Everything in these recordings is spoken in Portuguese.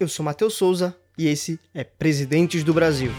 Eu sou Matheus Souza e esse é Presidentes do Brasil.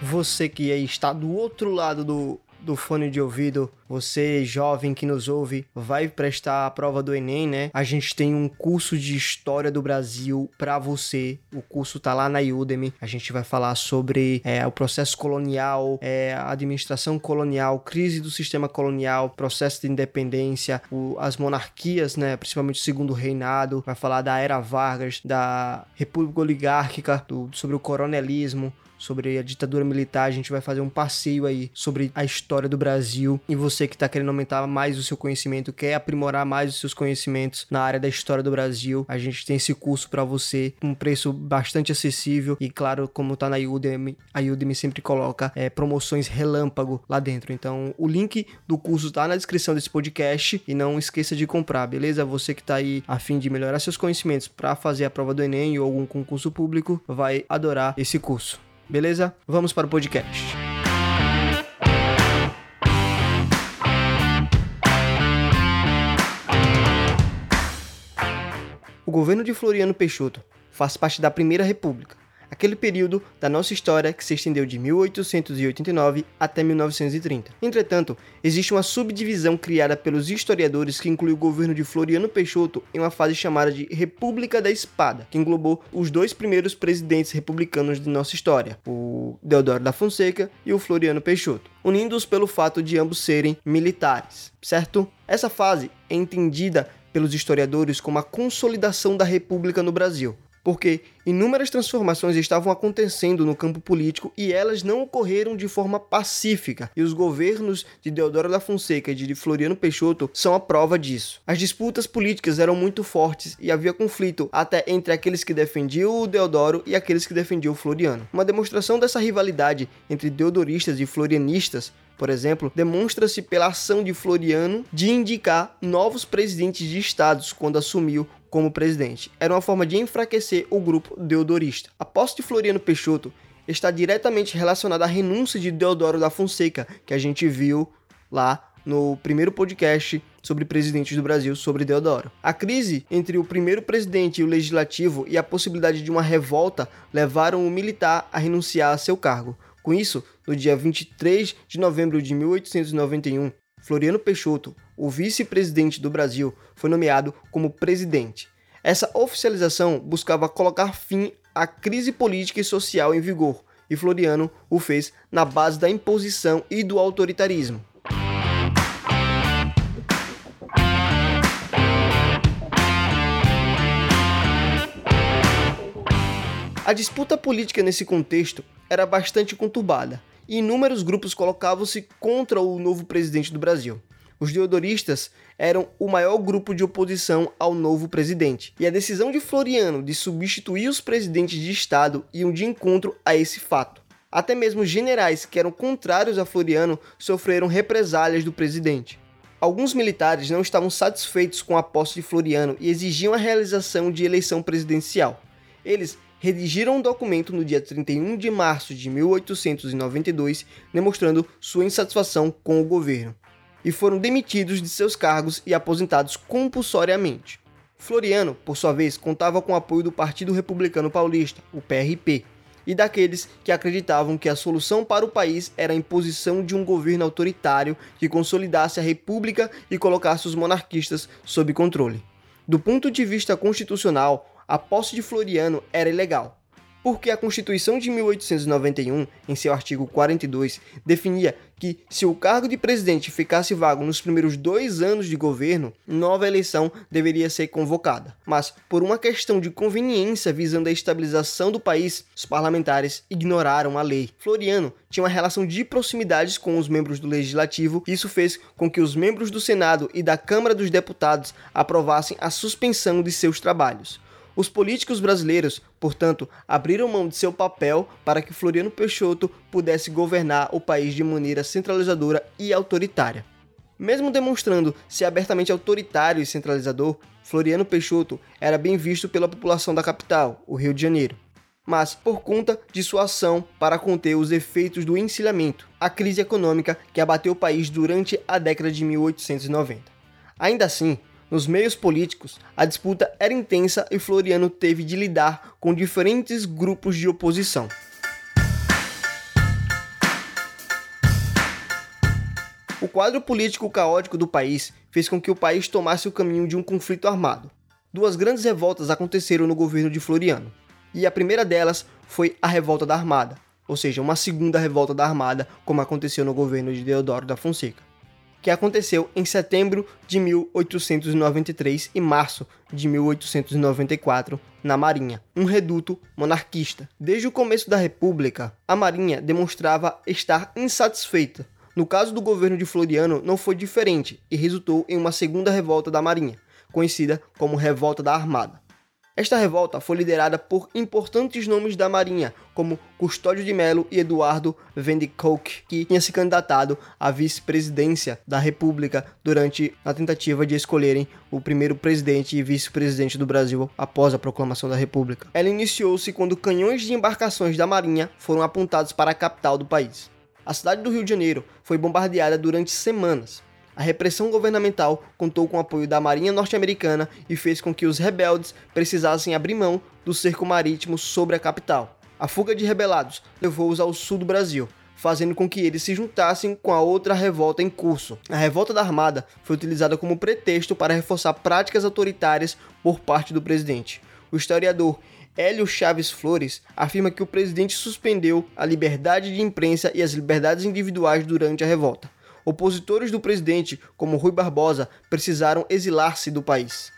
Você que está do outro lado do do fone de ouvido, você jovem que nos ouve, vai prestar a prova do Enem, né? A gente tem um curso de História do Brasil para você. O curso tá lá na Udemy. A gente vai falar sobre é, o processo colonial, é, a administração colonial, crise do sistema colonial, processo de independência, o, as monarquias, né? Principalmente o segundo reinado. Vai falar da era Vargas, da República Oligárquica, do, sobre o coronelismo, sobre a ditadura militar. A gente vai fazer um passeio aí sobre a história do Brasil. E você que está querendo aumentar mais o seu conhecimento, quer aprimorar mais os seus conhecimentos na área da história do Brasil, a gente tem esse curso para você um preço bastante acessível. E claro, como tá na Udemy, a Udemy sempre coloca é, promoções relâmpago lá dentro. Então, o link do curso tá na descrição desse podcast e não esqueça de comprar, beleza? Você que tá aí a fim de melhorar seus conhecimentos para fazer a prova do Enem ou algum concurso público, vai adorar esse curso. Beleza? Vamos para o podcast. O governo de Floriano Peixoto faz parte da Primeira República, aquele período da nossa história que se estendeu de 1889 até 1930. Entretanto, existe uma subdivisão criada pelos historiadores que inclui o governo de Floriano Peixoto em uma fase chamada de República da Espada, que englobou os dois primeiros presidentes republicanos de nossa história, o Deodoro da Fonseca e o Floriano Peixoto, unindo-os pelo fato de ambos serem militares, certo? Essa fase é entendida pelos historiadores como a consolidação da República no Brasil, porque inúmeras transformações estavam acontecendo no campo político e elas não ocorreram de forma pacífica, e os governos de Deodoro da Fonseca e de Floriano Peixoto são a prova disso. As disputas políticas eram muito fortes e havia conflito até entre aqueles que defendiam o Deodoro e aqueles que defendiam o Floriano. Uma demonstração dessa rivalidade entre deodoristas e florianistas por exemplo, demonstra-se pela ação de Floriano de indicar novos presidentes de estados quando assumiu como presidente. Era uma forma de enfraquecer o grupo deodorista. A posse de Floriano Peixoto está diretamente relacionada à renúncia de Deodoro da Fonseca, que a gente viu lá no primeiro podcast sobre presidentes do Brasil sobre Deodoro. A crise entre o primeiro presidente e o legislativo e a possibilidade de uma revolta levaram o militar a renunciar a seu cargo. Com isso, no dia 23 de novembro de 1891, Floriano Peixoto, o vice-presidente do Brasil, foi nomeado como presidente. Essa oficialização buscava colocar fim à crise política e social em vigor, e Floriano o fez na base da imposição e do autoritarismo. A disputa política nesse contexto era bastante conturbada e inúmeros grupos colocavam-se contra o novo presidente do Brasil. Os deodoristas eram o maior grupo de oposição ao novo presidente, e a decisão de Floriano de substituir os presidentes de Estado iam de encontro a esse fato. Até mesmo generais que eram contrários a Floriano sofreram represálias do presidente. Alguns militares não estavam satisfeitos com a posse de Floriano e exigiam a realização de eleição presidencial. Eles redigiram um documento no dia 31 de março de 1892 demonstrando sua insatisfação com o governo, e foram demitidos de seus cargos e aposentados compulsoriamente. Floriano, por sua vez, contava com o apoio do Partido Republicano Paulista, o PRP, e daqueles que acreditavam que a solução para o país era a imposição de um governo autoritário que consolidasse a república e colocasse os monarquistas sob controle. Do ponto de vista constitucional, a posse de Floriano era ilegal, porque a Constituição de 1891, em seu artigo 42, definia que, se o cargo de presidente ficasse vago nos primeiros dois anos de governo, nova eleição deveria ser convocada. Mas, por uma questão de conveniência visando a estabilização do país, os parlamentares ignoraram a lei. Floriano tinha uma relação de proximidades com os membros do Legislativo, e isso fez com que os membros do Senado e da Câmara dos Deputados aprovassem a suspensão de seus trabalhos. Os políticos brasileiros, portanto, abriram mão de seu papel para que Floriano Peixoto pudesse governar o país de maneira centralizadora e autoritária. Mesmo demonstrando ser abertamente autoritário e centralizador, Floriano Peixoto era bem visto pela população da capital, o Rio de Janeiro. mas por conta de sua ação para conter os efeitos do encilhamento, a crise econômica que abateu o país durante a década de 1890. Ainda assim, nos meios políticos, a disputa era intensa e Floriano teve de lidar com diferentes grupos de oposição. O quadro político caótico do país fez com que o país tomasse o caminho de um conflito armado. Duas grandes revoltas aconteceram no governo de Floriano, e a primeira delas foi a Revolta da Armada, ou seja, uma segunda revolta da Armada, como aconteceu no governo de Deodoro da Fonseca, que aconteceu em setembro de 1893 e março de 1894 na Marinha, um reduto monarquista. Desde o começo da República, a Marinha demonstrava estar insatisfeita. No caso do governo de Floriano, não foi diferente e resultou em uma segunda revolta da Marinha, conhecida como Revolta da Armada. Esta revolta foi liderada por importantes nomes da Marinha, como Custódio de Melo e Eduardo Vendicoke, que tinha se candidatado à vice-presidência da República durante a tentativa de escolherem o primeiro presidente e vice-presidente do Brasil após a proclamação da República. Ela iniciou-se quando canhões de embarcações da Marinha foram apontados para a capital do país. A cidade do Rio de Janeiro foi bombardeada durante semanas. A repressão governamental contou com o apoio da Marinha Norte-Americana e fez com que os rebeldes precisassem abrir mão do cerco marítimo sobre a capital. A fuga de rebelados levou-os ao sul do Brasil, fazendo com que eles se juntassem com a outra revolta em curso. A revolta da Armada foi utilizada como pretexto para reforçar práticas autoritárias por parte do presidente. O historiador Hélio Chaves Flores afirma que o presidente suspendeu a liberdade de imprensa e as liberdades individuais durante a revolta opositores do presidente, como Rui Barbosa, precisaram exilar-se do país.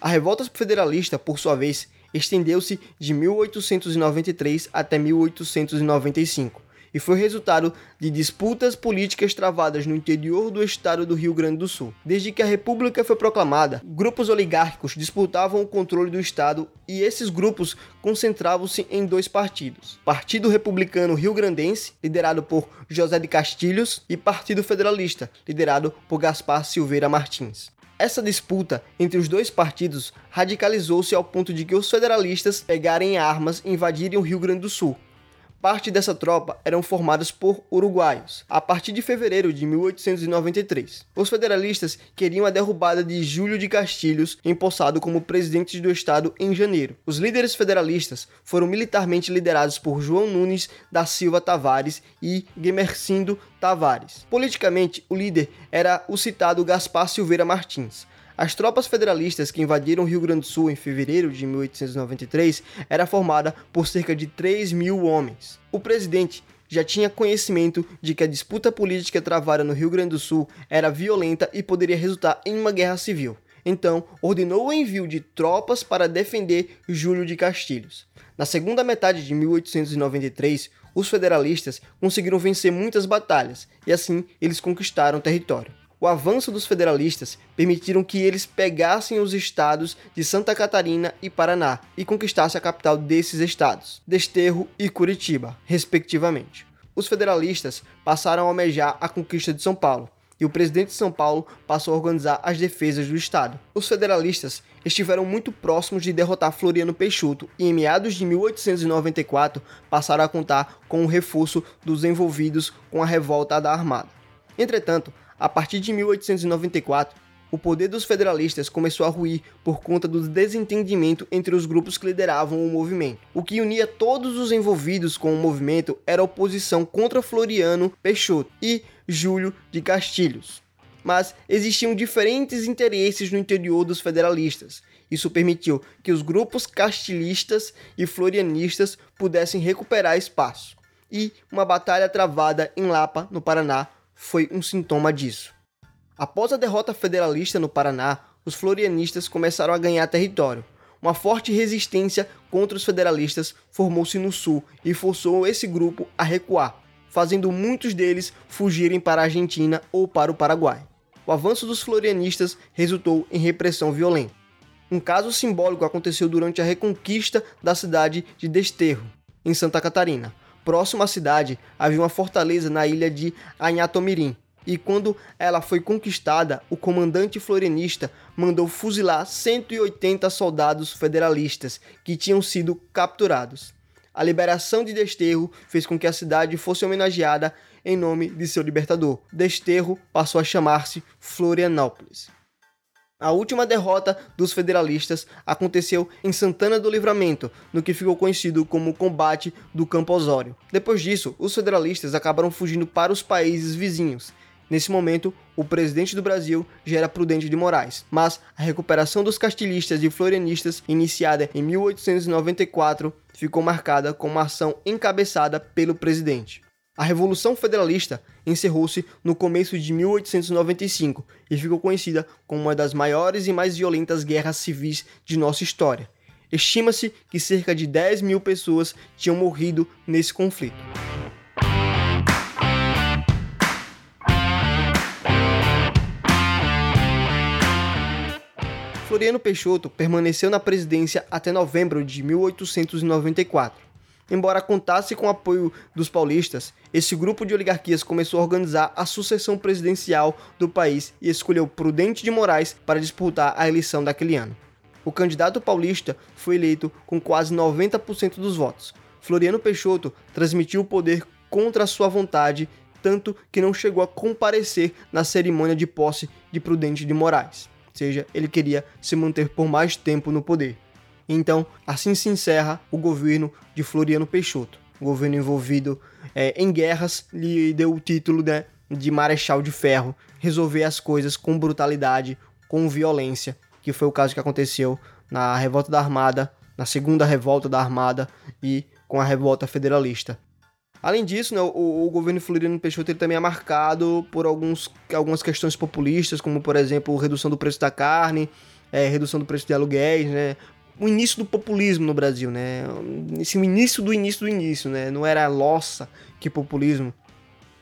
A revolta federalista, por sua vez, estendeu-se de 1893 até 1895 e foi resultado de disputas políticas travadas no interior do estado do Rio Grande do Sul. Desde que a República foi proclamada, grupos oligárquicos disputavam o controle do estado e esses grupos concentravam-se em dois partidos: Partido Republicano Rio Grandense, liderado por José de Castilhos, e Partido Federalista, liderado por Gaspar Silveira Martins. Essa disputa entre os dois partidos radicalizou-se ao ponto de que os federalistas pegarem armas e invadirem o Rio Grande do Sul, Parte dessa tropa eram formadas por uruguaios, a partir de fevereiro de 1893. Os federalistas queriam a derrubada de Júlio de Castilhos, empossado como presidente do estado em janeiro. Os líderes federalistas foram militarmente liderados por João Nunes da Silva Tavares e Gemercindo Tavares. Politicamente, o líder era o citado Gaspar Silveira Martins. As tropas federalistas que invadiram o Rio Grande do Sul em fevereiro de 1893 era formada por cerca de 3 mil homens. O presidente já tinha conhecimento de que a disputa política travada no Rio Grande do Sul era violenta e poderia resultar em uma guerra civil. Então, ordenou o envio de tropas para defender Júlio de Castilhos. Na segunda metade de 1893, os federalistas conseguiram vencer muitas batalhas e assim eles conquistaram território o avanço dos federalistas permitiram que eles pegassem os estados de Santa Catarina e Paraná e conquistassem a capital desses estados, Desterro e Curitiba, respectivamente. Os federalistas passaram a almejar a conquista de São Paulo, e o presidente de São Paulo passou a organizar as defesas do estado. Os federalistas estiveram muito próximos de derrotar Floriano Peixoto e em meados de 1894 passaram a contar com o reforço dos envolvidos com a revolta da Armada. Entretanto, a partir de 1894, o poder dos federalistas começou a ruir por conta do desentendimento entre os grupos que lideravam o movimento. O que unia todos os envolvidos com o movimento era a oposição contra Floriano Peixoto e Júlio de Castilhos. Mas existiam diferentes interesses no interior dos federalistas. Isso permitiu que os grupos castilistas e florianistas pudessem recuperar espaço. E uma batalha travada em Lapa, no Paraná, foi um sintoma disso. Após a derrota federalista no Paraná, os florianistas começaram a ganhar território. Uma forte resistência contra os federalistas formou-se no sul e forçou esse grupo a recuar, fazendo muitos deles fugirem para a Argentina ou para o Paraguai. O avanço dos florianistas resultou em repressão violenta. Um caso simbólico aconteceu durante a reconquista da cidade de Desterro, em Santa Catarina, Próximo à cidade havia uma fortaleza na ilha de Anhatomirim, E quando ela foi conquistada, o comandante florianista mandou fuzilar 180 soldados federalistas que tinham sido capturados. A liberação de Desterro fez com que a cidade fosse homenageada em nome de seu libertador. Desterro passou a chamar-se Florianópolis. A última derrota dos federalistas aconteceu em Santana do Livramento, no que ficou conhecido como o Combate do Campo Osório. Depois disso, os federalistas acabaram fugindo para os países vizinhos. Nesse momento, o presidente do Brasil já era Prudente de Moraes, mas a recuperação dos castilhistas e florianistas, iniciada em 1894, ficou marcada com uma ação encabeçada pelo presidente. A Revolução Federalista encerrou-se no começo de 1895 e ficou conhecida como uma das maiores e mais violentas guerras civis de nossa história. Estima-se que cerca de 10 mil pessoas tinham morrido nesse conflito. Floriano Peixoto permaneceu na presidência até novembro de 1894 Embora contasse com o apoio dos paulistas, esse grupo de oligarquias começou a organizar a sucessão presidencial do país e escolheu Prudente de Moraes para disputar a eleição daquele ano. O candidato paulista foi eleito com quase 90% dos votos. Floriano Peixoto transmitiu o poder contra sua vontade, tanto que não chegou a comparecer na cerimônia de posse de Prudente de Moraes. Ou seja, ele queria se manter por mais tempo no poder. Então, assim se encerra o governo de Floriano Peixoto. O governo envolvido é, em guerras lhe deu o título né, de Marechal de Ferro, resolver as coisas com brutalidade, com violência, que foi o caso que aconteceu na revolta da Armada, na segunda revolta da Armada e com a revolta federalista. Além disso, né, o, o, governo Floriano Peixoto ele também é marcado por alguns, algumas questões populistas, como por exemplo redução do preço da carne, é, redução do preço de aluguéis, né, o início do populismo no Brasil, né? Esse o início do início do início, né? Não era lossa que populismo,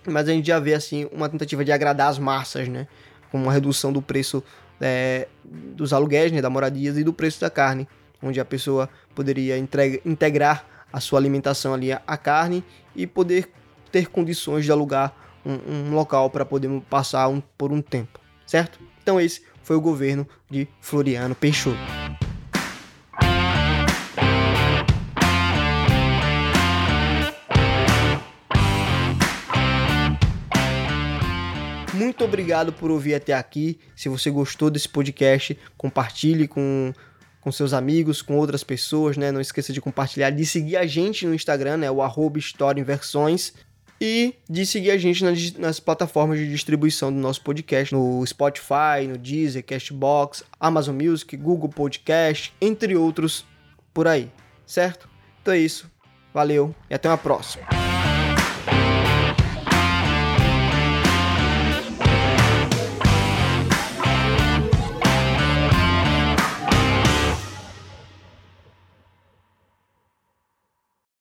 mas a gente já vê assim uma tentativa de agradar as massas, né? Com uma redução do preço é, dos aluguéis, né? Da moradias e do preço da carne, onde a pessoa poderia integrar a sua alimentação ali à carne e poder ter condições de alugar um, um local para poder passar um, por um tempo, certo? Então esse foi o governo de Floriano Peixoto. Muito obrigado por ouvir até aqui. Se você gostou desse podcast, compartilhe com, com seus amigos, com outras pessoas, né? Não esqueça de compartilhar, de seguir a gente no Instagram, né? O arroba. E de seguir a gente nas, nas, plataformas de distribuição do nosso podcast, no Spotify, no Deezer, Castbox, Amazon Music, Google Podcast, entre outros por aí, certo? Então é isso. Valeu e até uma próxima.